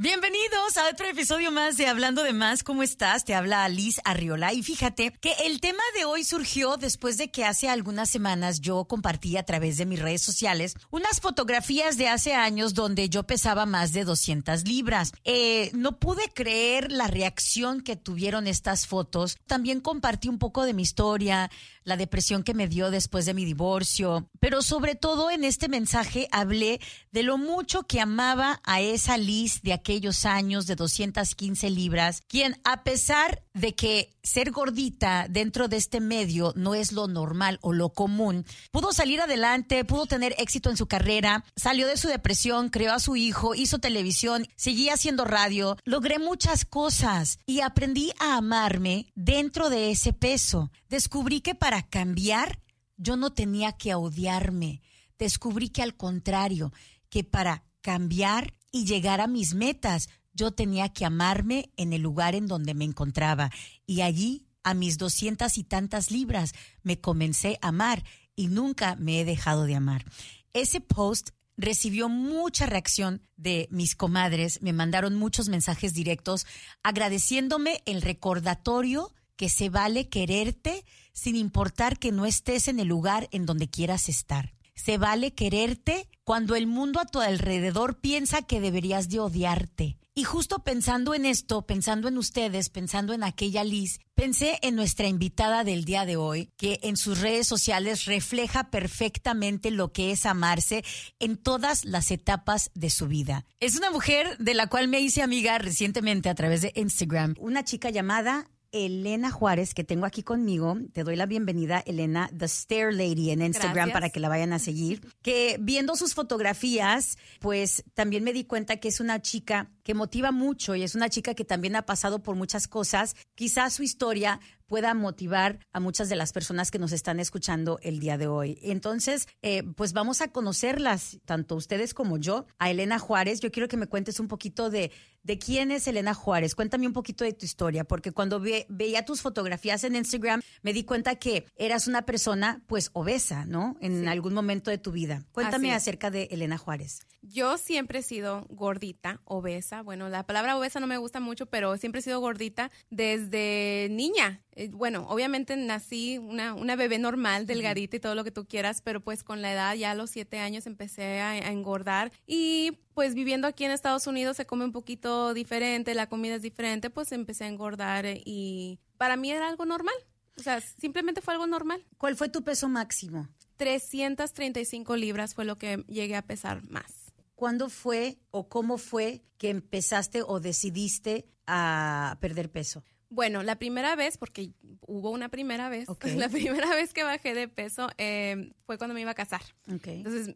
Bienvenidos a otro episodio más de Hablando de Más. ¿Cómo estás? Te habla Alice Arriola. Y fíjate que el tema de hoy surgió después de que hace algunas semanas yo compartí a través de mis redes sociales unas fotografías de hace años donde yo pesaba más de 200 libras. Eh, no pude creer la reacción que tuvieron estas fotos. También compartí un poco de mi historia, la depresión que me dio después de mi divorcio. Pero sobre todo en este mensaje hablé de lo mucho que amaba a esa Liz de aquellos años de 215 libras, quien a pesar de que ser gordita dentro de este medio no es lo normal o lo común, pudo salir adelante, pudo tener éxito en su carrera, salió de su depresión, creó a su hijo, hizo televisión, seguía haciendo radio, logré muchas cosas y aprendí a amarme dentro de ese peso. Descubrí que para cambiar yo no tenía que odiarme. Descubrí que al contrario, que para cambiar y llegar a mis metas, yo tenía que amarme en el lugar en donde me encontraba. Y allí, a mis doscientas y tantas libras, me comencé a amar y nunca me he dejado de amar. Ese post recibió mucha reacción de mis comadres, me mandaron muchos mensajes directos agradeciéndome el recordatorio que se vale quererte sin importar que no estés en el lugar en donde quieras estar. Se vale quererte cuando el mundo a tu alrededor piensa que deberías de odiarte. Y justo pensando en esto, pensando en ustedes, pensando en aquella Liz, pensé en nuestra invitada del día de hoy, que en sus redes sociales refleja perfectamente lo que es amarse en todas las etapas de su vida. Es una mujer de la cual me hice amiga recientemente a través de Instagram, una chica llamada Elena Juárez, que tengo aquí conmigo. Te doy la bienvenida, Elena, The Stair Lady en Instagram Gracias. para que la vayan a seguir. Que viendo sus fotografías, pues también me di cuenta que es una chica que motiva mucho y es una chica que también ha pasado por muchas cosas. Quizás su historia pueda motivar a muchas de las personas que nos están escuchando el día de hoy. Entonces, eh, pues vamos a conocerlas, tanto ustedes como yo, a Elena Juárez. Yo quiero que me cuentes un poquito de, de quién es Elena Juárez. Cuéntame un poquito de tu historia, porque cuando ve- veía tus fotografías en Instagram, me di cuenta que eras una persona, pues, obesa, ¿no? En Sí. algún momento de tu vida. Cuéntame acerca de Elena Juárez. Yo siempre he sido gordita, obesa. Bueno, la palabra obesa no me gusta mucho, pero siempre he sido gordita desde niña. Eh, Bueno, obviamente nací una, una bebé normal, delgadita y todo lo que tú quieras, pero pues con la edad, ya a los siete años empecé a, a engordar y pues viviendo aquí en Estados Unidos se come un poquito diferente, la comida es diferente, pues empecé a engordar eh, y para mí era algo normal. O sea, simplemente fue algo normal. ¿Cuál fue tu peso máximo? 335 libras fue lo que llegué a pesar más. ¿Cuándo fue o cómo fue que empezaste o decidiste a perder peso? Bueno, la primera vez, porque hubo una primera vez, la primera vez que bajé de peso eh, fue cuando me iba a casar. Ok. Entonces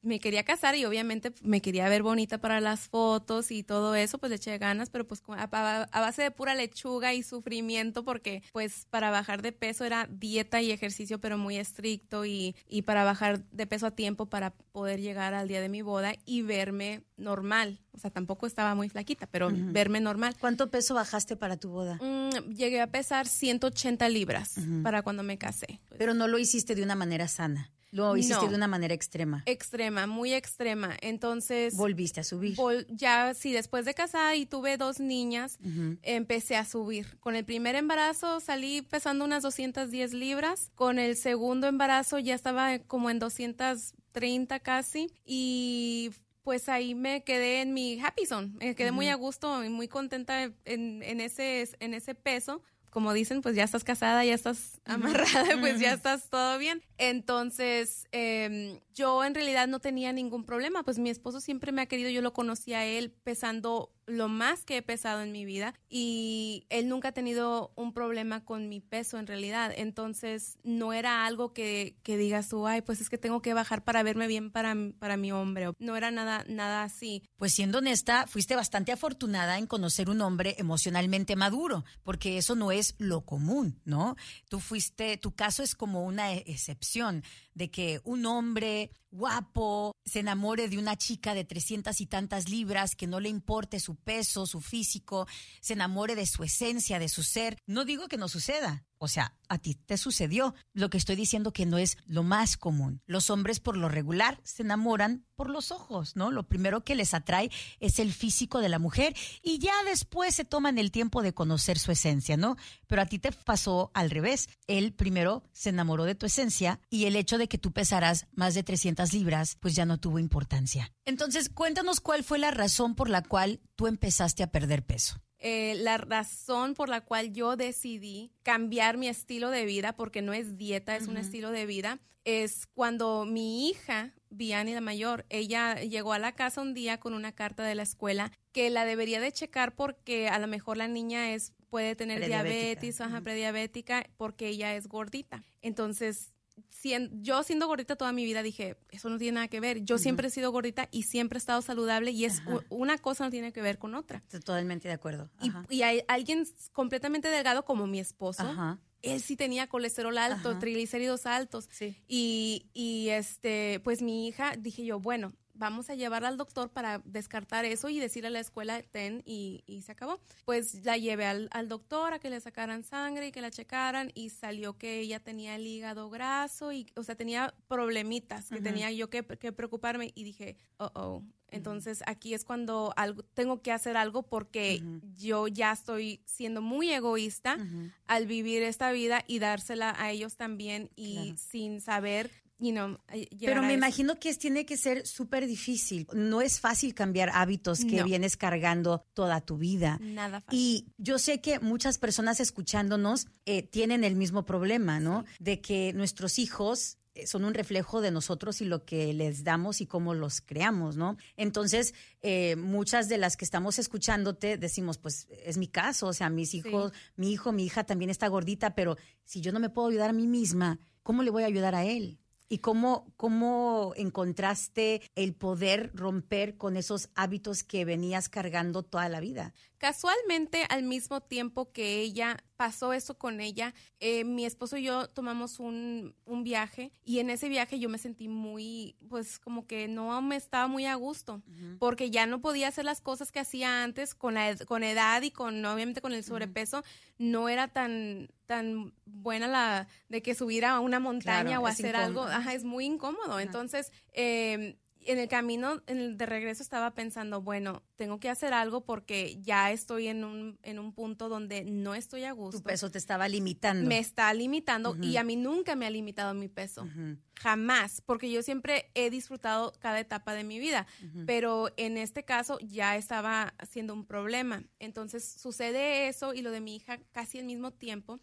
me quería casar y obviamente me quería ver bonita para las fotos y todo eso, pues le eché ganas, pero pues a- a base de pura lechuga y sufrimiento, porque pues para bajar de peso era dieta y ejercicio, pero muy estricto y, y para bajar de peso a tiempo para poder llegar al día de mi boda y verme normal. O sea, tampoco estaba muy flaquita, pero verme normal. ¿Cuánto peso bajaste para tu boda? Mm, llegué a pesar 180 libras para cuando me casé. Pero no lo hiciste de una manera sana. Lo hiciste No. de una manera extrema. Extrema, muy extrema. Entonces, Volviste a subir. vol- ya sí, después de casar y tuve dos niñas, empecé a subir. Con el primer embarazo salí pesando unas 210 libras. Con el segundo embarazo ya estaba como en 230 casi. Y pues ahí me quedé en mi happy zone. Me quedé muy a gusto y muy contenta en, en ese, en ese peso. Como dicen, pues ya estás casada, ya estás amarrada, pues ya estás todo bien. Entonces, em, yo en realidad no tenía ningún problema, pues mi esposo siempre me ha querido, yo lo conocí a él pesando lo más que he pesado en mi vida y él nunca ha tenido un problema con mi peso en realidad. Entonces, no era algo que, que digas tú, ay, pues es que tengo que bajar para verme bien para, para mi hombre. No era nada, nada así. Pues siendo honesta, fuiste bastante afortunada en conocer un hombre emocionalmente maduro, porque eso no es lo común, ¿no? Tú fuiste, tu caso es como una e- excepción de que un hombre guapo se enamore de una chica de trescientas y tantas libras, que no le importe su peso, su físico, se enamore de su esencia, de su ser. No digo que no suceda. O sea, a ti te sucedió. Lo que estoy diciendo que no es lo más común. Los hombres por lo regular se enamoran por los ojos, ¿no? Lo primero que les atrae es el físico de la mujer y ya después se toman el tiempo de conocer su esencia, ¿no? Pero a ti te pasó al revés. Él primero se enamoró de tu esencia y el hecho de que tú pesaras más de 300 libras, pues ya no tuvo importancia. Entonces, cuéntanos cuál fue la razón por la cual tú empezaste a perder peso. Eh, la razón por la cual yo decidí cambiar mi estilo de vida, porque no es dieta, es un estilo de vida, es cuando mi hija, Vianney la mayor, ella llegó a la casa un día con una carta de la escuela que la debería de checar porque a lo mejor la niña es puede tener diabetes, ajá, prediabética, porque ella es gordita. Entonces, yo siendo gordita toda mi vida dije, eso no tiene nada que ver. Yo siempre he sido gordita y siempre he estado saludable y es una cosa no tiene que ver con otra. totalmente de acuerdo. Y, hay alguien completamente delgado como mi esposo. Él sí tenía colesterol alto, triglicéridos altos. Y, y este, pues mi hija, dije yo, bueno, vamos a llevarla al doctor para descartar eso y decirle a la escuela, ten, y, se acabó. Pues la llevé al, doctor a que le sacaran sangre y que la checaran y salió que ella tenía el hígado graso y, o sea, tenía problemitas que tenía yo que, preocuparme y dije, oh, oh. Entonces aquí es cuando algo, tengo que hacer algo porque yo ya estoy siendo muy egoísta al vivir esta vida y dársela a ellos también y sin saber pero me imagino que tiene que ser súper difícil. No es fácil cambiar hábitos que vienes cargando toda tu vida. Nada fácil. Y yo sé que muchas personas escuchándonos eh, tienen el mismo problema, ¿no? De que nuestros hijos eh, son un reflejo de nosotros y lo que les damos y cómo los creamos, ¿no? Entonces, eh, muchas de las que estamos escuchándote decimos, pues es mi caso, o sea, mis hijos, mi hijo, mi hija también está gordita, pero si yo no me puedo ayudar a mí misma, ¿cómo le voy a ayudar a él? ¿Y cómo, cómo encontraste el poder romper con esos hábitos que venías cargando toda la vida? Casualmente, al mismo tiempo que ella pasó eso con ella, eh, mi esposo y yo tomamos un, un, viaje y en ese viaje yo me sentí muy, pues como que no me estaba muy a gusto, porque ya no podía hacer las cosas que hacía antes con la con edad y con obviamente con el sobrepeso, no era tan tan buena la de que subir a una montaña o hacer algo, ajá, es muy incómodo. Entonces, eh, en el camino de regreso estaba pensando, bueno, tengo que hacer algo porque ya estoy en un, en un punto donde no estoy a gusto. Tu peso te estaba limitando. Me está limitando y a mí nunca me ha limitado mi peso. Jamás, porque yo siempre he disfrutado cada etapa de mi vida, pero en este caso ya estaba siendo un problema. Entonces sucede eso y lo de mi hija casi al mismo tiempo.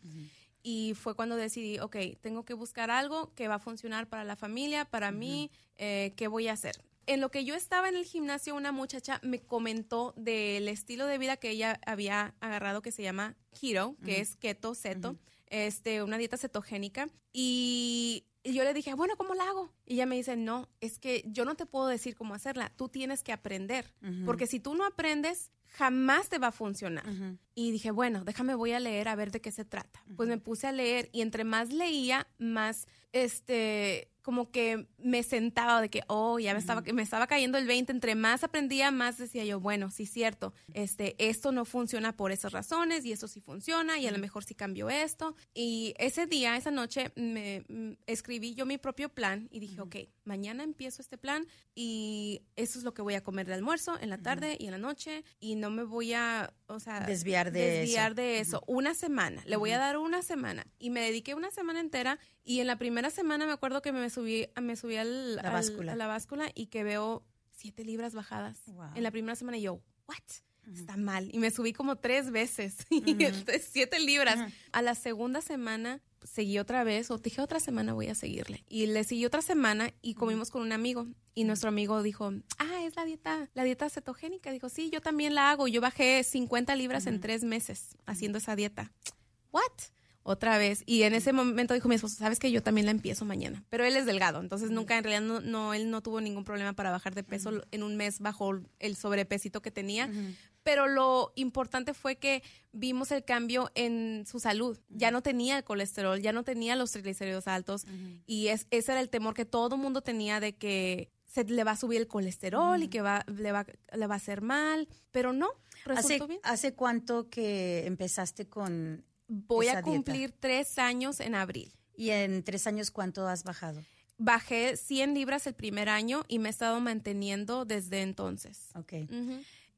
Y fue cuando decidí, ok, tengo que buscar algo que va a funcionar para la familia, para mí, eh, ¿qué voy a hacer? En lo que yo estaba en el gimnasio, una muchacha me comentó del estilo de vida que ella había agarrado que se llama keto, que es keto, ceto, este, una dieta cetogénica. Y yo le dije, bueno, ¿cómo la hago? Y ella me dice, no, es que yo no te puedo decir cómo hacerla, tú tienes que aprender, porque si tú no aprendes, jamás te va a funcionar. Y dije, bueno, déjame, voy a leer a ver de qué se trata. Pues me puse a leer y entre más leía, más, este, como que me sentaba de que, oh, ya me estaba, me estaba cayendo el 20, entre más aprendía, más decía yo, bueno, sí, cierto, este, esto no funciona por esas razones y esto sí funciona y a lo mejor sí cambio esto. Y ese día, esa noche, me mm, escribí yo mi propio plan y dije, ok, mañana empiezo este plan y eso es lo que voy a comer de almuerzo en la tarde y en la noche y no me voy a, o sea, desviar de desviar de eso. Una semana, le voy a dar una semana. Y me dediqué una semana entera y en la primera semana me acuerdo que me subí, me subí al, la báscula. a la báscula y que veo siete libras bajadas en la primera semana. Y yo, what? Está mal. Y me subí como tres veces, siete libras. A la segunda semana seguí otra vez, o dije otra semana voy a seguirle. Y le seguí otra semana y comimos con un amigo. Y nuestro amigo dijo, ah, es la dieta, la dieta cetogénica. Dijo, sí, yo también la hago. Yo bajé 50 libras en tres meses haciendo esa dieta. ¿What? otra vez. Y en ese momento dijo mi esposo, sabes que yo también la empiezo mañana. Pero él es delgado, entonces nunca, en realidad, no, él no tuvo ningún problema para bajar de peso. En un mes bajó el sobrepesito que tenía. Pero lo importante fue que vimos el cambio en su salud. Ya no tenía el colesterol, ya no tenía los triglicéridos altos. Y es, ese era el temor que todo el mundo tenía de que se le va a subir el colesterol y que va, le, va, le va a hacer mal. Pero no, resultó ¿Hace, bien. ¿Hace cuánto que empezaste con Voy a cumplir tres años en abril. ¿Y en tres años cuánto has bajado? Bajé 100 libras el primer año y me he estado manteniendo desde entonces. Ok.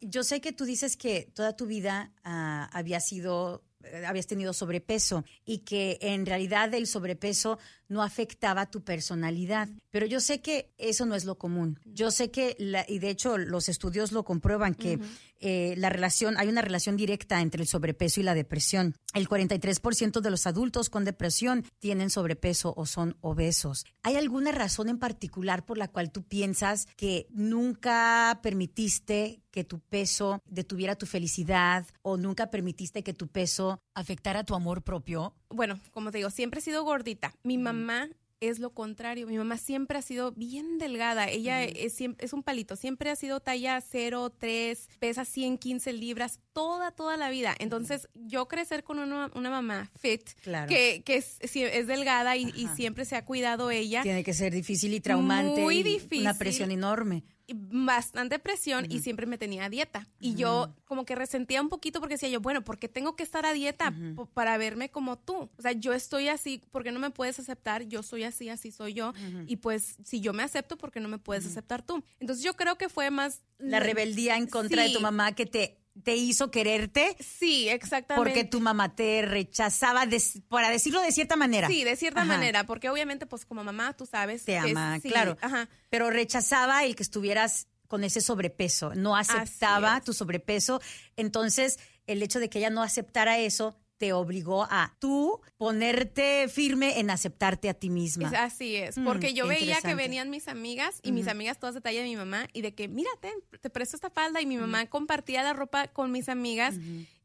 Yo sé que tú dices que toda tu vida uh, había sido eh, habías tenido sobrepeso y que en realidad el sobrepeso no afectaba tu personalidad. Pero yo sé que eso no es lo común. Yo sé que, y de hecho los estudios lo comprueban, que eh, la relación, hay una relación directa entre el sobrepeso y la depresión. El 43% de los adultos con depresión tienen sobrepeso o son obesos. ¿Hay alguna razón en particular por la cual tú piensas que nunca permitiste que tu peso detuviera tu felicidad o nunca permitiste que tu peso afectara tu amor propio? Bueno, como te digo, siempre he sido gordita. Mi mamá es lo contrario. Mi mamá siempre ha sido bien delgada. Ella es, es, un palito. Siempre ha sido talla 0, 3, pesa 115 libras toda, toda la vida. Entonces, yo crecer con una, mamá fit, que, que es, es, delgada y, y, siempre se ha cuidado ella. Tiene que ser difícil y traumante. Muy difícil. Una presión enorme bastante presión y siempre me tenía a dieta. Y yo como que resentía un poquito porque decía yo, bueno, ¿por qué tengo que estar a dieta para verme como tú? O sea, yo estoy así, porque no me puedes aceptar? Yo soy así, así soy yo. Y pues si yo me acepto, ¿por qué no me puedes aceptar tú? Entonces yo creo que fue más... La rebeldía en contra de tu mamá que te te hizo quererte. Sí, exactamente. Porque tu mamá te rechazaba, para decirlo de cierta manera. Sí, de cierta manera, porque obviamente, pues como mamá, tú sabes. Te ama, claro. Ajá. Pero rechazaba el que estuvieras con ese sobrepeso, no aceptaba tu sobrepeso. Entonces, el hecho de que ella no aceptara eso te obligó a tú ponerte firme en aceptarte a ti misma. así es, mm, porque yo veía que venían mis amigas y mis amigas todas de talla de mi mamá y de que, mírate, te presto esta falda y mi mamá compartía la ropa con mis amigas.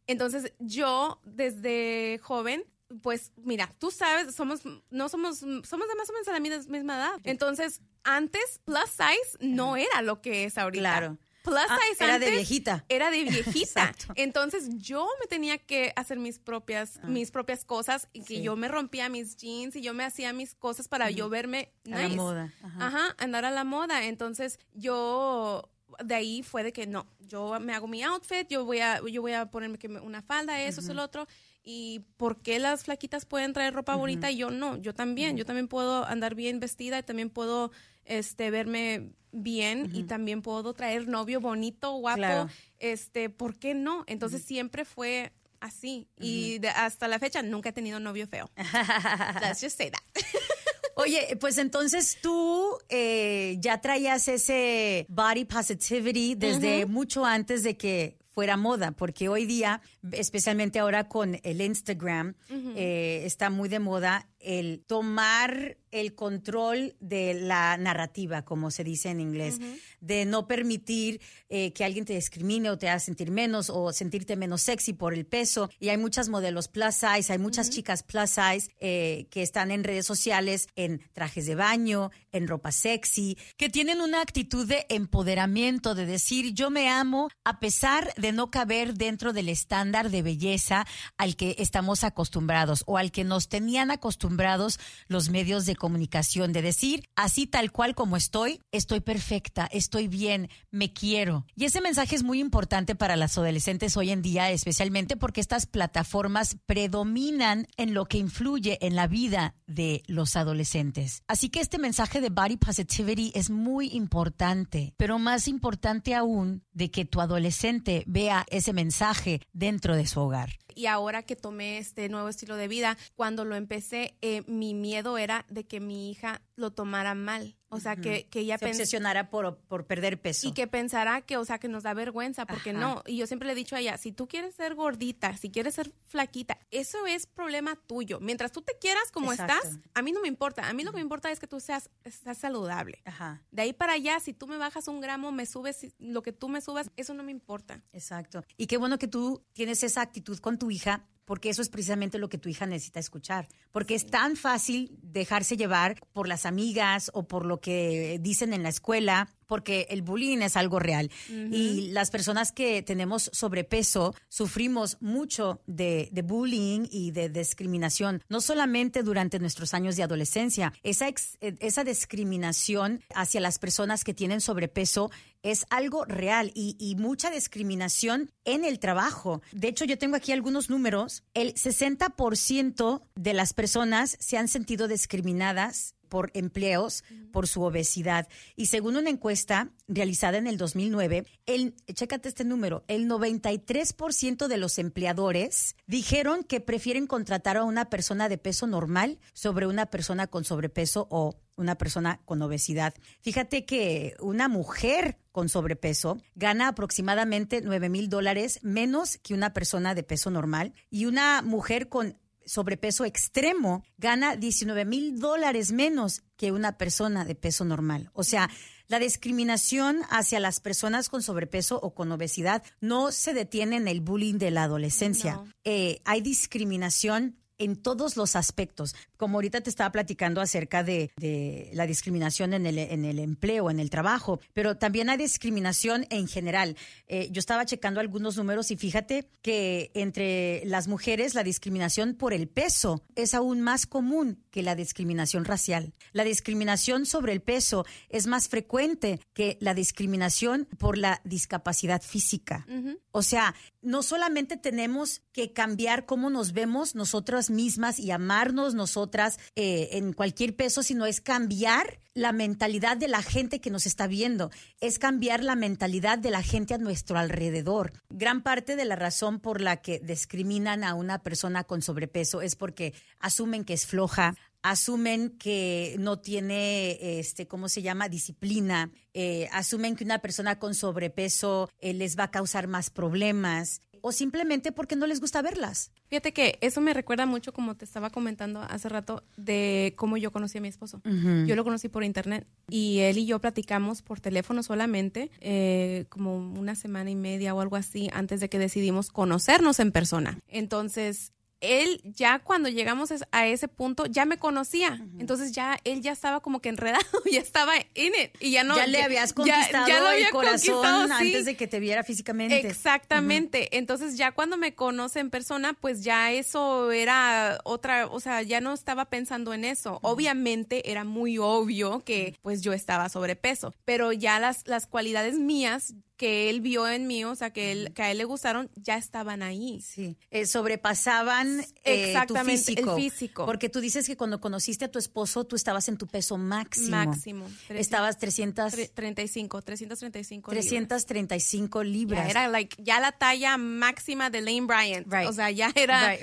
Entonces yo desde joven pues mira, tú sabes, somos, no somos, somos de más o menos a la misma edad. Entonces, antes, plus size no era lo que es ahorita. Claro plus ah, size era de viejita. Era de viejita. Entonces yo me tenía que hacer mis propias, ah. mis propias cosas y que yo me rompía mis jeans y yo me hacía mis cosas para yo verme nice. A la moda. Ajá. andar a la moda. Entonces yo de ahí fue de que no, yo me hago mi outfit, yo voy a, yo voy a ponerme una falda, eso, es el otro. ¿Y por qué las flaquitas pueden traer ropa bonita y yo no? Yo también, yo también puedo andar bien vestida y también puedo este, verme bien y también puedo traer novio bonito, guapo, este, ¿por qué no? Entonces siempre fue así. Y hasta la fecha nunca he tenido novio feo. Let's just say that. Oye, pues entonces tú eh, ya traías ese body positivity desde mucho antes de que fuera moda, porque hoy día, especialmente ahora con el Instagram, eh, está muy de moda el tomar el control de la narrativa, como se dice en inglés, de no permitir eh, que alguien te discrimine o te haga sentir menos o sentirte menos sexy por el peso. Y hay muchas modelos plus size, hay muchas chicas plus size eh, que están en redes sociales en trajes de baño, en ropa sexy, que tienen una actitud de empoderamiento, de decir yo me amo a pesar de no caber dentro del estándar de belleza al que estamos acostumbrados o al que nos tenían acostumbrados los medios de comunicación, de decir así tal cual como estoy, estoy perfecta, estoy bien, me quiero. Y ese mensaje es muy importante para las adolescentes hoy en día, especialmente porque estas plataformas predominan en lo que influye en la vida de los adolescentes. Así que este mensaje de body positivity es muy importante, pero más importante aún de que tu adolescente vea ese mensaje dentro de su hogar y ahora que tomé este nuevo estilo de vida, cuando lo empecé, eh, mi miedo era de que mi hija lo tomara mal. O sea, que, que ella se obsesionara por, por perder peso. Y que pensara que, o sea, que nos da vergüenza, porque no. Y yo siempre le he dicho a ella, si tú quieres ser gordita, si quieres ser flaquita, eso es problema tuyo. Mientras tú te quieras como estás, a mí no me importa. A mí lo que me importa es que tú seas, seas saludable. Ajá. De ahí para allá, si tú me bajas un gramo, me subes lo que tú me subas, eso no me importa. Exacto. Y qué bueno que tú tienes esa actitud con tu hija porque eso es precisamente lo que tu hija necesita escuchar. Porque es tan fácil dejarse llevar por las amigas o por lo que dicen en la escuela porque el bullying es algo real. Y las personas que tenemos sobrepeso sufrimos mucho de, bullying y de discriminación, no solamente durante nuestros años de adolescencia. Esa, esa discriminación hacia las personas que tienen sobrepeso es algo real y, y, mucha discriminación en el trabajo. De hecho, yo tengo aquí algunos números. El 60% de las personas se han sentido discriminadas por empleos por su obesidad. Y según una encuesta realizada en el 2009, el, chécate este número, el 93% de los empleadores dijeron que prefieren contratar a una persona de peso normal sobre una persona con sobrepeso o una persona con obesidad. Fíjate que una mujer con sobrepeso gana aproximadamente 9 mil dólares menos que una persona de peso normal y una mujer con sobrepeso extremo gana 19 mil dólares menos que una persona de peso normal. O sea, la discriminación hacia las personas con sobrepeso o con obesidad no se detiene en el bullying de la adolescencia. Eh, hay discriminación en todos los aspectos. Como ahorita te estaba platicando acerca de, la discriminación en el, en el, empleo, en el trabajo, pero también hay discriminación en general. Eh, yo estaba checando algunos números y fíjate que entre las mujeres la discriminación por el peso es aún más común que la discriminación racial. La discriminación sobre el peso es más frecuente que la discriminación por la discapacidad física. O sea, no solamente tenemos que cambiar cómo nos vemos nosotras mismas y amarnos nosotras eh, en cualquier peso, sino es cambiar la mentalidad de la gente que nos está viendo, es cambiar la mentalidad de la gente a nuestro alrededor. Gran parte de la razón por la que discriminan a una persona con sobrepeso es porque asumen que es floja, asumen que no tiene, este, ¿cómo se llama?, disciplina, eh, asumen que una persona con sobrepeso eh, les va a causar más problemas o simplemente porque no les gusta verlas. Fíjate que eso me recuerda mucho, como te estaba comentando hace rato, de cómo yo conocí a mi esposo. Yo lo conocí por internet y él y yo platicamos por teléfono solamente, eh, como una semana y media o algo así, antes de que decidimos conocernos en persona. Entonces, él ya cuando llegamos a ese punto ya me conocía. Entonces ya él ya estaba como que enredado, ya estaba en it y ya no ya le habías conquistado ya, lo había el corazón antes de que te viera físicamente. Exactamente. Entonces ya cuando me conoce en persona, pues ya eso era otra, o sea, ya no estaba pensando en eso. Obviamente era muy obvio que pues yo estaba sobrepeso, pero ya las las cualidades mías que él vio en mí, o sea, que, él, que a él le gustaron, ya estaban ahí. Sí, eh, sobrepasaban eh, Exactamente, tu físico, el físico. Porque tú dices que cuando conociste a tu esposo, tú estabas en tu peso máximo. Máximo. Estabas 300... 35, 335 335 libras. Ya era like, ya la talla máxima de Lane Bryant. O sea, ya era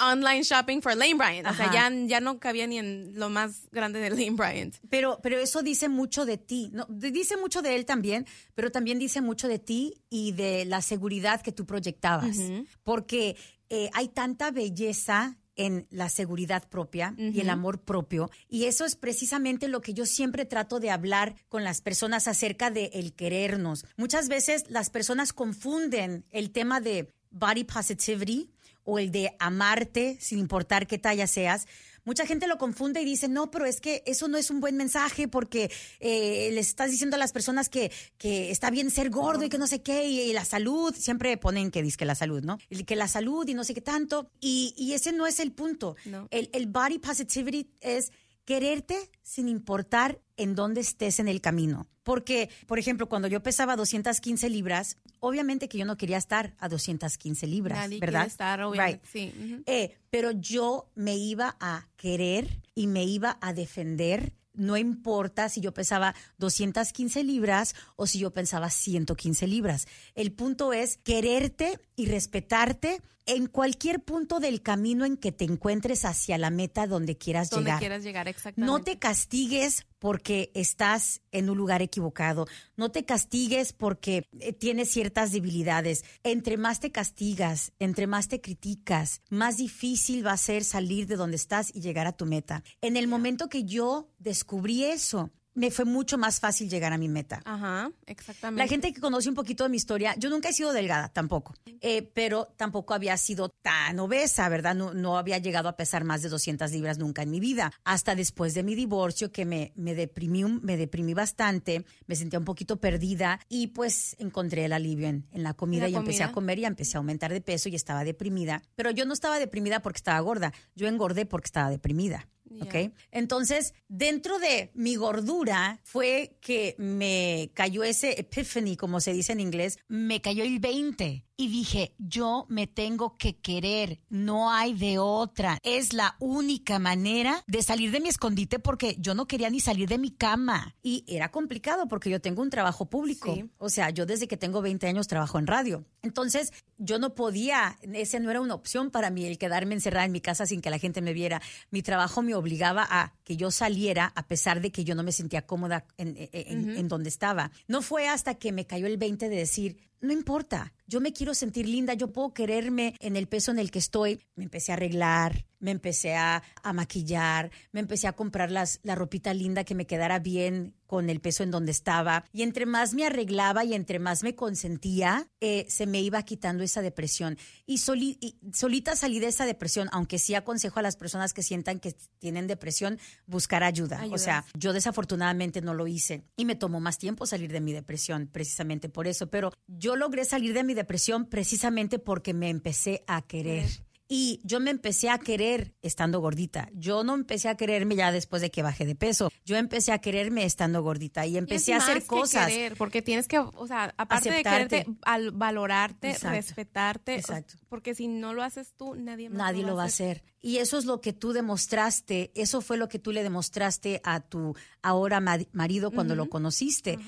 online shopping for Lane Bryant. O sea, ya, ya no cabía ni en lo más grande de Lane Bryant. Pero, pero eso dice mucho de ti. No, dice mucho de él también, pero también dice mucho de ti y de la seguridad que tú proyectabas, porque eh, hay tanta belleza en la seguridad propia y el amor propio. Y eso es precisamente lo que yo siempre trato de hablar con las personas acerca de el querernos. Muchas veces las personas confunden el tema de body positivity o el de amarte sin importar qué talla seas Mucha gente lo confunde y dice, no, pero es que eso no es un buen mensaje porque eh, le estás diciendo a las personas que, que está bien ser gordo y que no sé qué, y, la salud, siempre ponen que dice que la salud, ¿no? Y que la salud y no sé qué tanto. Y, y ese no es el punto. El, el body positivity es quererte sin importar en dónde estés en el camino. Porque, por ejemplo, cuando yo pesaba 215 libras, obviamente que yo no quería estar a 215 libras, Nadie ¿verdad? estar, obviamente, sí. Eh, pero yo me iba a querer y me iba a defender no importa si yo pesaba 215 libras o si yo pensaba 115 libras. El punto es quererte y respetarte en cualquier punto del camino en que te encuentres hacia la meta donde quieras donde llegar. quieras llegar, exactamente. No te castigues porque estás en un lugar equivocado. No te castigues porque eh, tienes ciertas debilidades. Entre más te castigas, entre más te criticas, más difícil va a ser salir de donde estás y llegar a tu meta. En el momento que yo descubrí eso, me fue mucho más fácil llegar a mi meta. Ajá, exactamente. La gente que conoce un poquito de mi historia, yo nunca he sido delgada tampoco, eh, pero tampoco había sido tan obesa, ¿verdad? No, no había llegado a pesar más de 200 libras nunca en mi vida. Hasta después de mi divorcio, que me, me, deprimí, me deprimí bastante, me sentía un poquito perdida y pues encontré el alivio en, en la comida la y empecé a comer y empecé a aumentar de peso y estaba deprimida. Pero yo no estaba deprimida porque estaba gorda, yo engordé porque estaba deprimida. ¿Ok? Entonces, dentro de mi gordura fue que me cayó ese epiphany, como se dice en inglés, me cayó el 20 y dije, yo me tengo que querer, no hay de otra. Es la única manera de salir de mi escondite porque yo no quería ni salir de mi cama. Y era complicado porque yo tengo un trabajo público. Sí. O sea, yo desde que tengo 20 años trabajo en radio. Entonces, yo no podía, ese no era una opción para mí, el quedarme encerrada en mi casa sin que la gente me viera. Mi trabajo me obligaba a que yo saliera a pesar de que yo no me sentía cómoda en, en- en- en donde estaba. No fue hasta que me cayó el 20 de decir, no importa, yo me quiero sentir linda, yo puedo quererme en el peso en el que estoy. Me empecé a arreglar, me empecé a, a maquillar, me empecé a comprar las, la ropita linda que me quedara bien con el peso en donde estaba. Y entre más me arreglaba y entre más me consentía, eh, se me iba quitando esa depresión. Y, soli- y solita salí de esa depresión, aunque sí aconsejo a las personas que sientan que tienen depresión buscar ayuda. O Ayuda. sea, yo desafortunadamente no lo hice y me tomó más tiempo salir de mi depresión precisamente por eso, pero yo logré salir de mi depresión precisamente porque me empecé a querer. Y yo me empecé a querer estando gordita. Yo no empecé a quererme ya después de que bajé de peso. Yo empecé a quererme estando gordita y empecé a hacer cosas. querer, porque tienes que, o sea, aparte Aceptarte. de quererte, al valorarte, Exacto. respetarte, Exacto. porque si no lo haces tú, nadie más Nadie lo va a hacer. Y eso es lo que tú demostraste, eso fue lo que tú le demostraste a tu ahora ma- marido cuando lo conociste.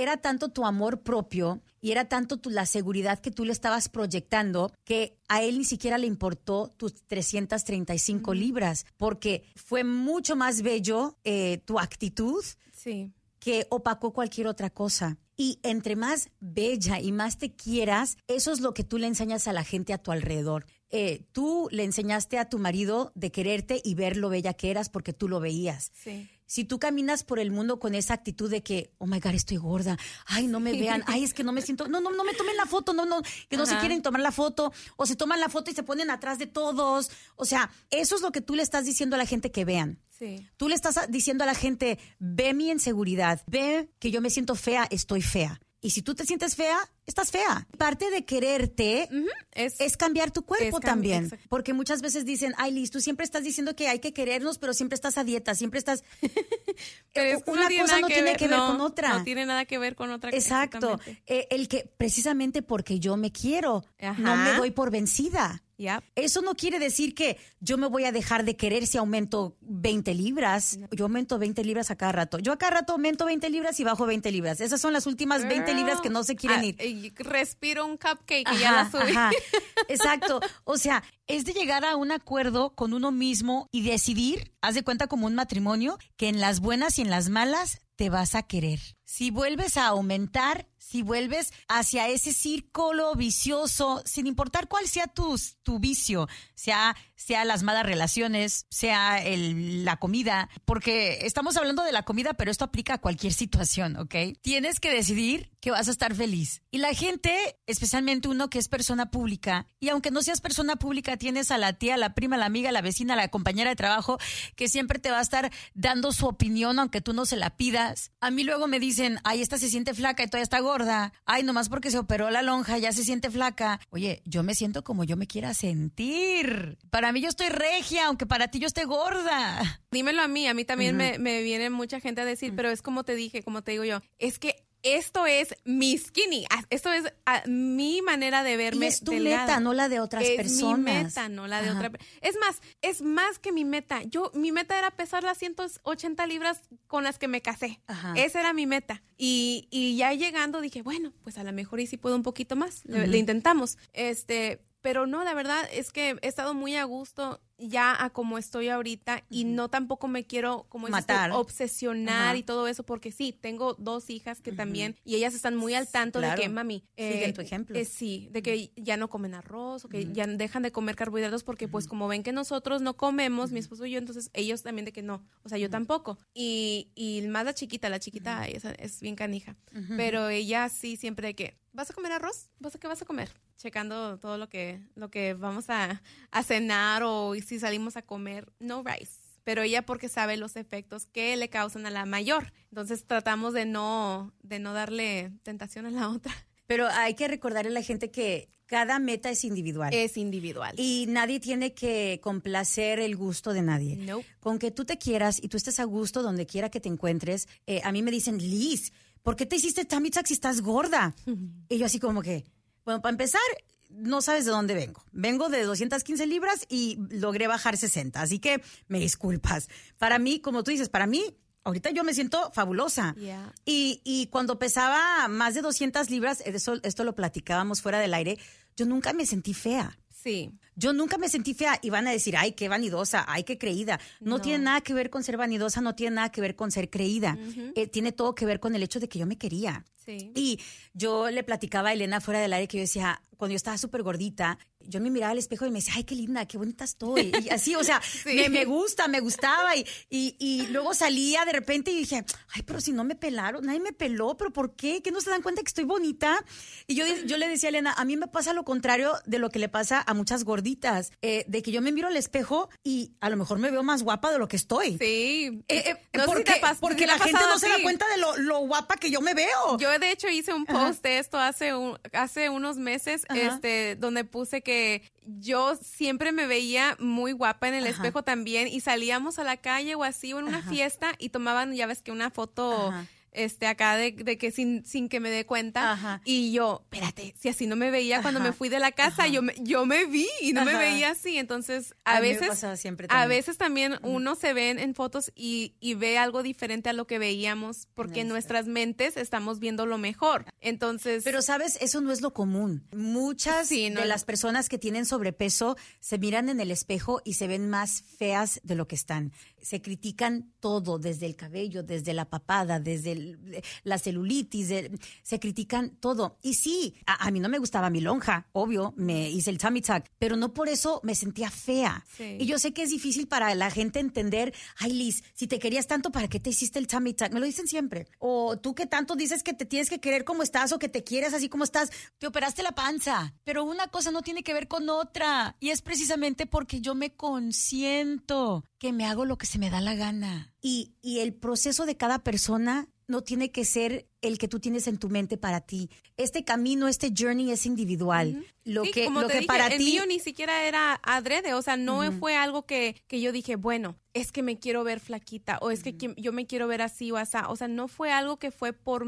Era tanto tu amor propio y era tanto tu, la seguridad que tú le estabas proyectando que a él ni siquiera le importó tus 335 libras, porque fue mucho más bello eh, tu actitud Sí. que opacó cualquier otra cosa. Y entre más bella y más te quieras, eso es lo que tú le enseñas a la gente a tu alrededor. Eh, tú le enseñaste a tu marido de quererte y ver lo bella que eras porque tú lo veías. Sí. Si tú caminas por el mundo con esa actitud de que, oh my God, estoy gorda, ay, no me vean, ay, es que no me siento, no, no, no me tomen la foto, no, no, que no se quieren tomar la foto, o se toman la foto y se ponen atrás de todos. O sea, eso es lo que tú le estás diciendo a la gente que vean. Sí. Tú le estás diciendo a la gente, ve mi inseguridad, ve que yo me siento fea, estoy fea. Y si tú te sientes fea, estás fea. Parte de quererte Es, es cambiar tu cuerpo también. exacto. Porque muchas veces dicen, ay Liz, tú siempre estás diciendo que hay que querernos, pero siempre estás a dieta, siempre estás... pero una cosa no tiene que ver no, con otra. No tiene nada que ver con otra. Exacto. Eh, el que precisamente porque yo me quiero, no me doy por vencida. Yep. Eso no quiere decir que yo me voy a dejar de querer si aumento 20 libras. Yo aumento 20 libras a cada rato. Yo a cada rato aumento 20 libras y bajo 20 libras. Esas son las últimas 20 libras que no se quieren Ah, ir. Y respiro un cupcake y ya la subí. ajá. Exacto. O sea, es de llegar a un acuerdo con uno mismo y decidir, haz de cuenta como un matrimonio, que en las buenas y en las malas te vas a querer. Si vuelves a aumentar, si vuelves hacia ese círculo vicioso, sin importar cuál sea tu, tu vicio, sea, sea las malas relaciones, sea la comida, porque estamos hablando de la comida, pero esto aplica a cualquier situación, ¿ok? Tienes que decidir que vas a estar feliz. Y la gente, especialmente uno que es persona pública, y aunque no seas persona pública, tienes a la tía, la prima, la amiga, la vecina, la compañera de trabajo, que siempre te va a estar dando su opinión, aunque tú no se la pidas. A mí luego me dicen, ay, esta se siente flaca y todavía está gorda. Ay, nomás porque se operó la lonja, ya se siente flaca. Oye, yo me siento como yo me quiera sentir. Para mí yo estoy regia, aunque para ti yo esté gorda. Dímelo a mí, a mí también me, me viene mucha gente a decir, pero es como te dije, como te digo yo, es que esto es mi skinny, ah, esto es ah, mi manera de Y verme es tu delgada. meta, no la de otras es personas. mi meta, no la de Ajá. otra. Es más, es más que mi meta. Yo, mi meta era pesar las 180 libras con las que me casé. Ajá. Esa era mi meta. Y, y ya llegando dije, bueno, pues a lo mejor y si puedo un poquito más. Le, le intentamos. Este, pero no, la verdad es que he estado muy a gusto ya a como estoy ahorita y no tampoco me quiero como Matar. obsesionar y todo eso porque sí, tengo dos hijas que también y ellas están muy al tanto Claro. de que mami Siguen tu ejemplo. eh, sí, de que ya no comen arroz o que ya dejan de comer carbohidratos porque pues como ven que nosotros no comemos, mi esposo y yo, entonces ellos también de que no, o sea, yo tampoco. Y, y más la chiquita, la chiquita es, es bien canija, pero ella sí siempre de que, ¿vas a comer arroz? ¿Vas a qué vas a comer? Checando todo lo que, lo que vamos a, a cenar o si salimos a comer, no rice. Pero ella porque sabe los efectos que le causan a la mayor. Entonces tratamos de no, de no darle tentación a la otra. Pero hay que recordarle a la gente que cada meta es individual. Es individual. Y nadie tiene que complacer el gusto de nadie. Nope. Con que tú te quieras y tú estés a gusto donde quiera que te encuentres, eh, a mí me dicen, Liz, ¿por qué te hiciste tummy tuck si estás gorda? Y yo así como que, bueno, para empezar, no sabes de dónde vengo. Vengo de 215 libras y logré bajar 60, así que me disculpas. Para mí, como tú dices, para mí, ahorita yo me siento fabulosa. Yeah. Y, y cuando pesaba más de 200 libras, eso, esto lo platicábamos fuera del aire, yo nunca me sentí fea. Sí. Yo nunca me sentí fea y van a decir, ay, qué vanidosa, ay, qué creída. No, No. tiene nada que ver con ser vanidosa, no tiene nada que ver con ser creída. Eh, tiene todo que ver con el hecho de que yo me quería. Sí. Y yo le platicaba a Elena fuera del aire que yo decía, cuando yo estaba súper gordita, yo me miraba al espejo y me decía, ay, qué linda, qué bonita estoy. Y así, o sea, Sí. me, me gusta, me gustaba. Y, y, y luego salía de repente y dije, ay, pero si no me pelaron, nadie me peló, pero ¿por qué? ¿Que no se dan cuenta que estoy bonita? Y yo, yo le decía a Elena, a mí me pasa lo contrario de lo que le pasa a muchas gorditas, eh, de que yo me miro al espejo y a lo mejor me veo más guapa de lo que estoy. Sí. Eh, eh, No si porque si la gente no se da cuenta de lo, lo guapa que yo me veo. Yo de hecho hice un post de esto hace un- hace unos meses, Ajá. este, donde puse que yo siempre me veía muy guapa en el Ajá. espejo también y salíamos a la calle o así o en una Ajá. fiesta y tomaban ya ves que una foto Ajá. Este acá de, de que sin, sin que me dé cuenta Ajá. y yo, espérate, si así no me veía cuando me fui de la casa, Ajá. yo me, yo me vi y no me veía así, entonces a, veces siempre a veces también uno se ve en, fotos y, y ve algo diferente a lo que veíamos porque en nuestras mentes estamos viendo lo mejor. Entonces, Pero sabes, eso no es lo común. Muchas Sí, no de las personas que tienen sobrepeso se miran en el espejo y se ven más feas de lo que están. Se critican todo, desde el cabello, desde la papada, desde el- la celulitis, de- se critican todo. Y sí, a, a mí no me gustaba mi lonja, obvio, me hice el tummy tuck, pero no por eso me sentía fea. Sí. Y yo sé que es difícil para la gente entender, ay Liz, si te querías tanto, ¿para qué te hiciste el tummy tuck? Me lo dicen siempre. O tú que tanto dices que te tienes que querer como estás o que te quieres así como estás, te operaste la panza. Pero una cosa no tiene que ver con otra. Y es precisamente porque yo me consiento que me hago lo que se me da la gana. Y, y el proceso de cada persona no tiene que ser el que tú tienes en tu mente para ti. Este camino, este journey es individual. Lo Sí, que, como lo te que dije, para el ti... mío ni siquiera era adrede, o sea, no fue algo que, que yo dije, bueno, es que me quiero ver flaquita o es que yo me quiero ver así o así, o sea, no fue algo que fue por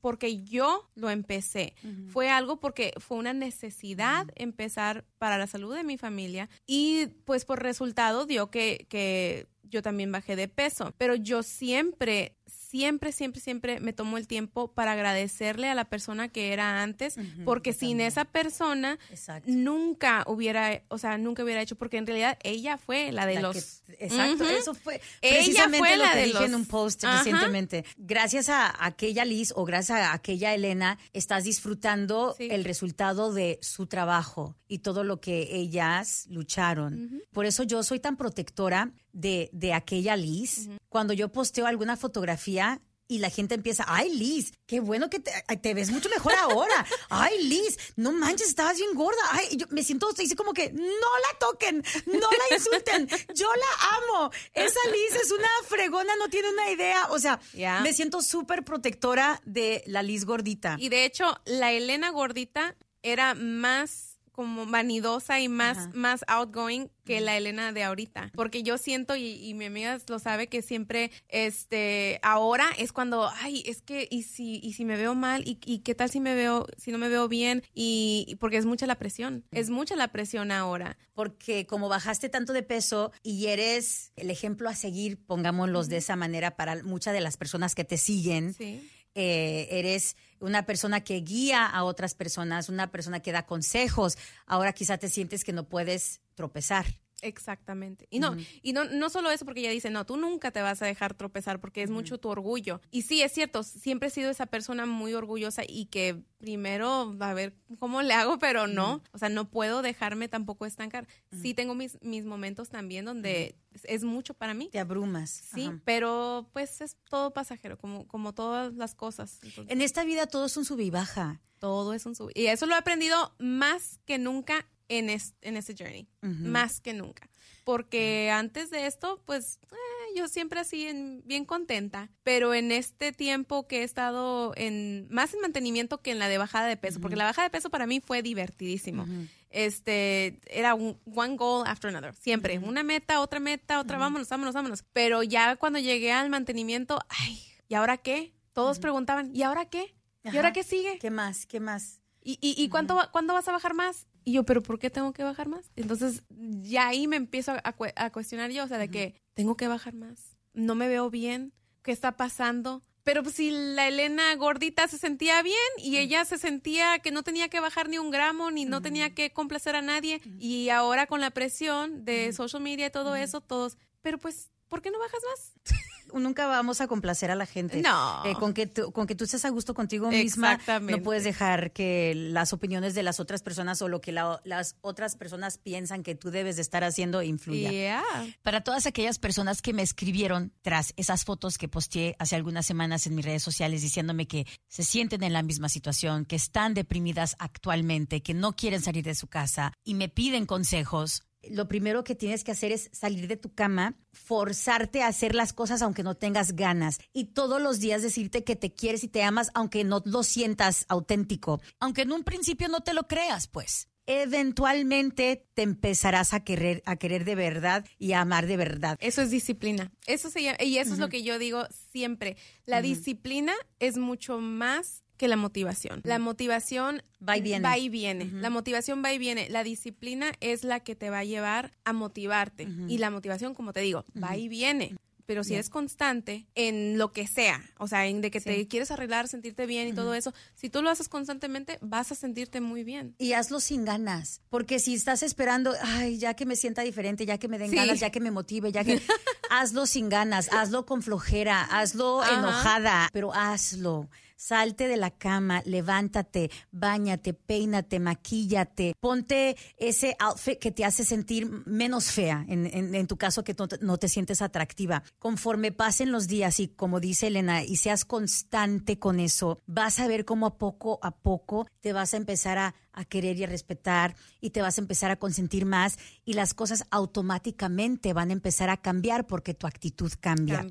porque yo lo empecé, fue algo porque fue una necesidad empezar para la salud de mi familia y pues por resultado dio que, que yo también bajé de peso, pero yo siempre, siempre, siempre, siempre me tomo el tiempo para agradecerle a la persona que era antes, porque sin también. esa persona Exacto. nunca hubiera, o sea, nunca hubiera hecho, porque en realidad ella fue la de La los... que- exacto, eso fue Ella precisamente fue lo la que de dije los- en un post recientemente. Gracias a aquella Liz o gracias a aquella Elena, estás disfrutando Sí. el resultado de su trabajo y todo lo que ellas lucharon. Por eso yo soy tan protectora de, de aquella Liz. Cuando yo posteo alguna fotografía, y la gente empieza, ay Liz, qué bueno que te, ves mucho mejor ahora. Ay Liz, no manches, estabas bien gorda. Ay, yo me siento así como que no la toquen, no la insulten, yo la amo. Esa Liz es una fregona, no tiene una idea. O sea, me siento súper protectora de la Liz gordita. Y de hecho, la Elena gordita era más como vanidosa y más, Ajá. más outgoing que la Elena de ahorita. Porque yo siento, y, y mi amiga lo sabe, que siempre, este, ahora es cuando, ay, es que, y si, y si me veo mal, y, y qué tal si me veo, si no me veo bien, y, y porque es mucha la presión, es mucha la presión ahora. porque como bajaste tanto de peso y eres el ejemplo a seguir, pongámoslos de esa manera para muchas de las personas que te siguen, Sí. Eh, eres una persona que guía a otras personas, una persona que da consejos. Ahora quizá te sientes que no puedes tropezar. Exactamente. Y no, y no, no solo eso, porque ella dice, no, tú nunca te vas a dejar tropezar porque es mucho tu orgullo. Y sí, es cierto, siempre he sido esa persona muy orgullosa y que primero va a ver cómo le hago, pero no, o sea, no puedo dejarme tampoco estancar. Sí tengo mis, mis momentos también donde es mucho para mí. Te abrumas. Sí, pero pues es todo pasajero, como, como todas las cosas. en esta vida todo es un sub y baja. Todo es un sub. Y eso lo he aprendido más que nunca en, en ese journey, más que nunca. Porque antes de esto, pues eh, yo siempre así bien contenta, pero en este tiempo que he estado en más en mantenimiento que en la de bajada de peso, porque la bajada de peso para mí fue divertidísimo. Este era un one goal after another, siempre una meta, otra meta, otra, vámonos, vámonos, vámonos. Pero ya cuando llegué al mantenimiento, ay, ¿y ahora qué? Todos preguntaban, ¿y ahora qué? ¿Y ahora qué sigue? ¿Qué más? ¿Qué más? ¿Y, y, y cuánto, cuándo vas a bajar más? Y yo, ¿pero por qué tengo que bajar más? Entonces, ya ahí me empiezo a, cuestionar yo, o sea, de que tengo que bajar más. No me veo bien. ¿Qué está pasando? Pero pues, si la Elena gordita se sentía bien y ella se sentía que no tenía que bajar ni un gramo, ni no tenía que complacer a nadie, y ahora con la presión de social media y todo eso, todos, pero pues, ¿por qué no bajas más? nunca vamos a complacer a la gente. No. Eh, con, que tú, con que tú estés a gusto contigo misma, no puedes dejar que las opiniones de las otras personas o lo que las otras personas piensan que tú debes de estar haciendo influya. Para todas aquellas personas que me escribieron tras esas fotos que posteé hace algunas semanas en mis redes sociales diciéndome que se sienten en la misma situación, que están deprimidas actualmente, que no quieren salir de su casa y me piden consejos, lo primero que tienes que hacer es salir de tu cama, forzarte a hacer las cosas aunque no tengas ganas y todos los días decirte que te quieres y te amas aunque no lo sientas auténtico, aunque en un principio no te lo creas, pues. Eventualmente te empezarás a querer, a querer de verdad y a amar de verdad. Eso es disciplina. Eso se y eso es lo que yo digo siempre. La disciplina es mucho más que la motivación. La motivación va y viene. y viene. La motivación va y viene. La disciplina es la que te va a llevar a motivarte. Y la motivación, como te digo, va y viene pero si eres constante en lo que sea, o sea, en de que te quieres arreglar, sentirte bien y todo eso, si tú lo haces constantemente, vas a sentirte muy bien. Y hazlo sin ganas, porque si estás esperando, ay, ya que me sienta diferente, ya que me den ganas, ya que me motive, ya que... hazlo sin ganas, hazlo con flojera, hazlo enojada, pero hazlo. Salte de la cama, levántate, bañate, peínate, maquíllate, ponte ese outfit que te hace sentir menos fea, en, tu caso que no te sientes atractiva. Conforme pasen los días y como dice Elena, y seas constante con eso, vas a ver cómo a poco a poco te vas a empezar a, a querer y a respetar y te vas a empezar a consentir más y las cosas automáticamente van a empezar a cambiar porque tu actitud cambia.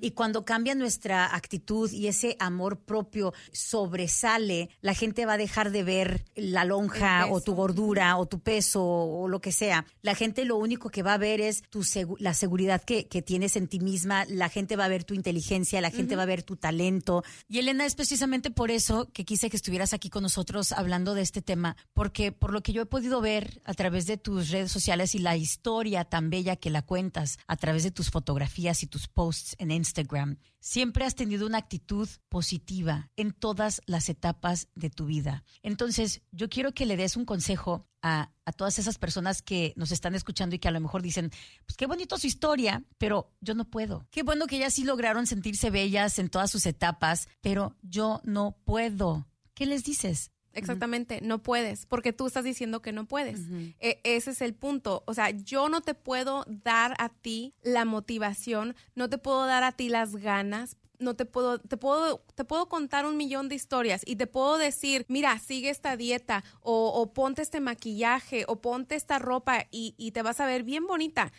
Y cuando cambia nuestra actitud y ese amor propio sobresale, la gente va a dejar de ver la lonja o tu gordura o tu peso o lo que sea. La gente lo único que va a ver es tu la seguridad que, que, tienes en ti misma, la gente va a ver tu inteligencia, la gente va a ver tu talento. Y Elena, es precisamente por eso que quise que estuvieras aquí con nosotros hablando de este tema porque por lo que yo he podido ver a través de tus redes sociales y la historia tan bella que la cuentas a través de tus fotografías y tus posts en Instagram, siempre has tenido una actitud positiva en todas las etapas de tu vida. Entonces, yo quiero que le des un consejo a, a, todas esas personas que nos están escuchando y que a lo mejor dicen, pues qué bonito su historia, pero yo no puedo. Qué bueno que ellas sí lograron sentirse bellas en todas sus etapas, pero yo no puedo. ¿Qué les dices? Exactamente, no puedes, porque tú estás diciendo que no puedes. E, ese es el punto. O sea, yo no te puedo dar a ti la motivación, no te puedo dar a ti las ganas, no te puedo, te puedo, te puedo contar un millón de historias y te puedo decir, mira, sigue esta dieta o, o ponte este maquillaje o ponte esta ropa y, y te vas a ver bien bonita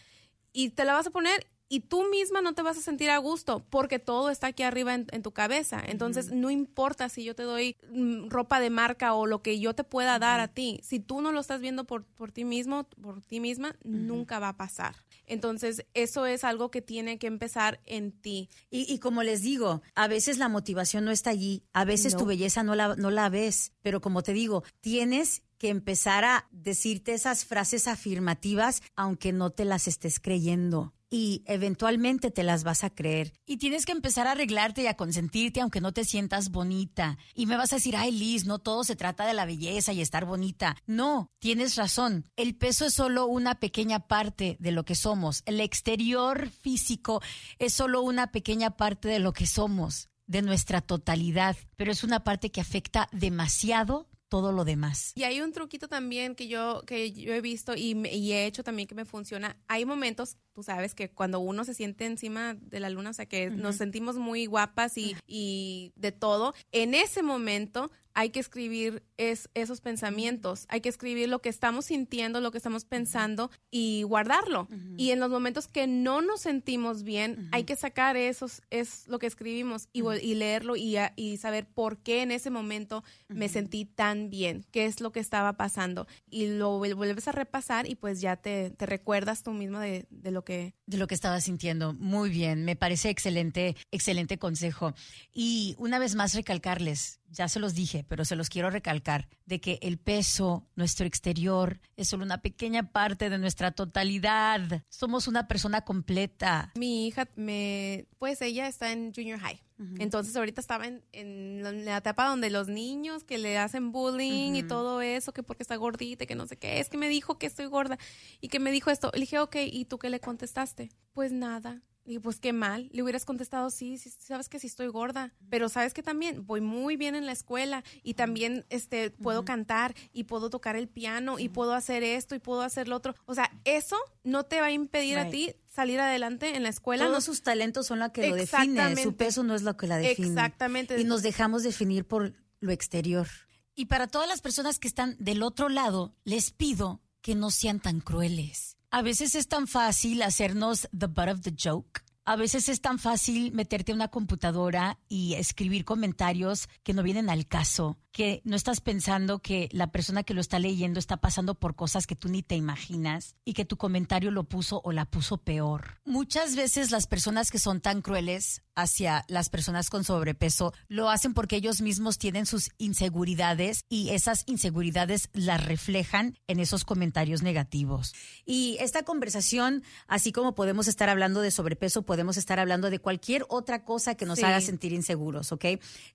y te la vas a poner y tú misma no te vas a sentir a gusto porque todo está aquí arriba en, tu cabeza. Entonces, no importa si yo te doy mm, ropa de marca o lo que yo te pueda dar a ti, si tú no lo estás viendo por, por ti mismo, por ti misma, nunca va a pasar. Entonces, eso es algo que tiene que empezar en ti. Y, como les digo, a veces la motivación no está allí, a veces tu belleza no la, no la ves, pero como te digo, tienes que empezar a decirte esas frases afirmativas aunque no te las estés creyendo y eventualmente te las vas a creer. Y tienes que empezar a arreglarte y a consentirte aunque no te sientas bonita. Y me vas a decir, ay Liz, no todo se trata de la belleza y estar bonita. No, tienes razón. El peso es solo una pequeña parte de lo que somos. El exterior físico es solo una pequeña parte de lo que somos de nuestra totalidad, pero es una parte que afecta demasiado todo lo demás. Y hay un truquito también que yo, que yo he visto y, y, he hecho también que me funciona. Hay momentos, tú sabes, que cuando uno se siente encima de la luna, o sea, que nos sentimos muy guapas y, y, de todo, en ese momento hay que escribir es, esos pensamientos, hay que escribir lo que estamos sintiendo, lo que estamos pensando y guardarlo. Y en los momentos que no nos sentimos bien, hay que sacar esos, es lo que escribimos y, y leerlo y, y, saber por qué en ese momento me sentí tan bien, qué es lo que estaba pasando. Y lo vuelves a repasar y pues ya te, te recuerdas tú mismo de, de, lo que... De lo que estabas sintiendo. Muy bien, me parece excelente, excelente consejo. Y una vez más recalcarles, ya se los dije, pero se los quiero recalcar, de que el peso, nuestro exterior, es solo una pequeña parte de nuestra totalidad. Somos una persona completa. Mi hija, me, pues ella está en junior high. Entonces ahorita estaba en, la etapa donde los niños que le hacen bullying y todo eso, que porque está gordita, que no sé qué, es que me dijo que estoy gorda y que me dijo esto. Le dije, ok, ¿y tú qué le contestaste? Pues nada. Y pues qué mal, le hubieras contestado, sí, sí, sabes que sí estoy gorda, pero sabes que también voy muy bien en la escuela y también este puedo cantar y puedo tocar el piano y puedo hacer esto y puedo hacer lo otro. O sea, eso no te va a impedir a ti salir adelante en la escuela. Todos sus talentos son lo que lo define, su peso no es lo que la define. Exactamente. Y nos dejamos definir por lo exterior. Y para todas las personas que están del otro lado, les pido que no sean tan crueles a veces es tan fácil hacernos the butt of the joke. A veces es tan fácil meterte en una computadora y escribir comentarios que no vienen al caso que no estás pensando que la persona que lo está leyendo está pasando por cosas que tú ni te imaginas y que tu comentario lo puso o la puso peor. Muchas veces las personas que son tan crueles hacia las personas con sobrepeso lo hacen porque ellos mismos tienen sus inseguridades y esas inseguridades las reflejan en esos comentarios negativos. Y esta conversación, así como podemos estar hablando de sobrepeso, podemos estar hablando de cualquier otra cosa que nos haga sentir inseguros, ¿ok?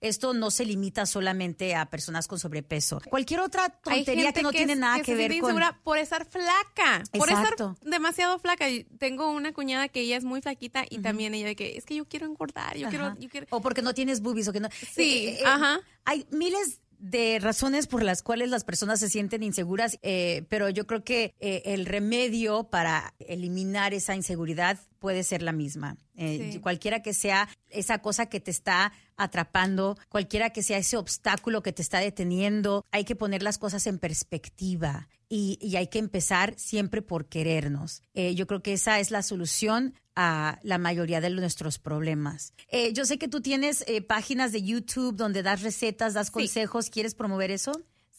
Esto no se limita solamente a personas con sobrepeso. Cualquier otra tontería que no tiene nada que, ver con por estar flaca, por estar demasiado flaca. Tengo una cuñada que ella es muy flaquita y también ella de que es que yo quiero engordar, yo quiero, o porque no tienes boobies o que no. Sí, eh, eh, ajá. Hay miles de razones por las cuales las personas se sienten inseguras, eh, pero yo creo que el remedio para eliminar esa inseguridad puede ser la misma. Eh, cualquiera que sea esa cosa que te está atrapando, cualquiera que sea ese obstáculo que te está deteniendo, hay que poner las cosas en perspectiva y, hay que empezar siempre por querernos. Eh, yo creo que esa es la solución a la mayoría de nuestros problemas. Eh, yo sé que tú tienes páginas de YouTube donde das recetas, das consejos. ¿Quieres promover eso?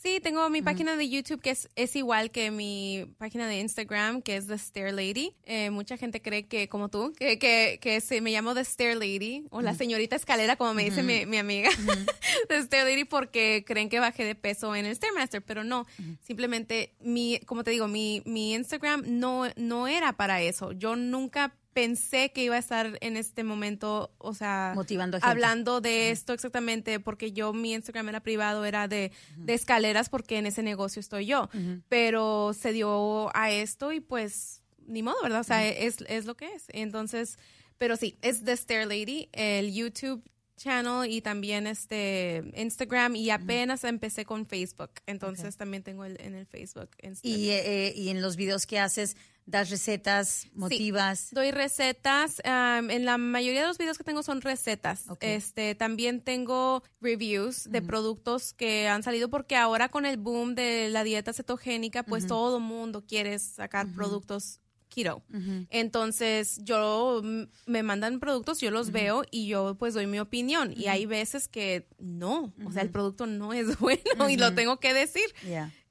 Sí, tengo mi página de YouTube que es, es, igual que mi página de Instagram, que es The Stair Lady. Eh, mucha gente cree que, como tú, que, que, que se me llamo The Stair Lady o la señorita escalera, como me dice mi, mi, amiga. The Stair Lady porque creen que bajé de peso en el Stairmaster, pero no. Simplemente, mi, como te digo, mi, mi Instagram no, no era para eso. Yo nunca pensé que iba a estar en este momento, o sea, motivando hablando de esto exactamente, porque yo mi Instagram era privado, era de, escaleras, porque en ese negocio estoy yo, pero se dio a esto y pues ni modo, ¿verdad? O sea, es, es lo que es. Entonces, pero sí, es The Stair Lady, el YouTube channel y también este Instagram y apenas empecé con Facebook, entonces también tengo el, en el Facebook. Y, eh, y en los videos que haces, das recetas, motivas. doy recetas. en la mayoría de los videos que tengo son recetas. Este, también tengo reviews de productos que han salido porque ahora con el boom de la dieta cetogénica, pues todo el mundo quiere sacar productos keto. Entonces, yo me mandan productos, yo los veo y yo pues doy mi opinión. Y hay veces que no, o sea, el producto no es bueno y lo tengo que decir.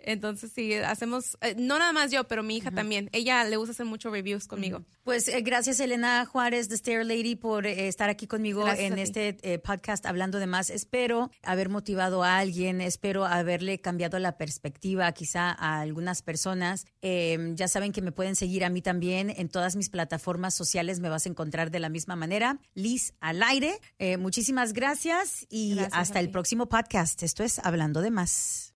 Entonces, sí, hacemos, eh, no nada más yo, pero mi hija también. Ella le gusta hacer muchos reviews conmigo. Pues eh, gracias, Elena Juárez, de Stair Lady, por eh, estar aquí conmigo en este podcast hablando de más. Espero haber motivado a alguien, espero haberle cambiado la perspectiva quizá a algunas personas. Em, ya saben que me pueden seguir a mí también en todas mis plataformas sociales, me vas a encontrar de la misma manera. Liz al aire. muchísimas gracias y hasta el próximo podcast. Esto es Hablando de más.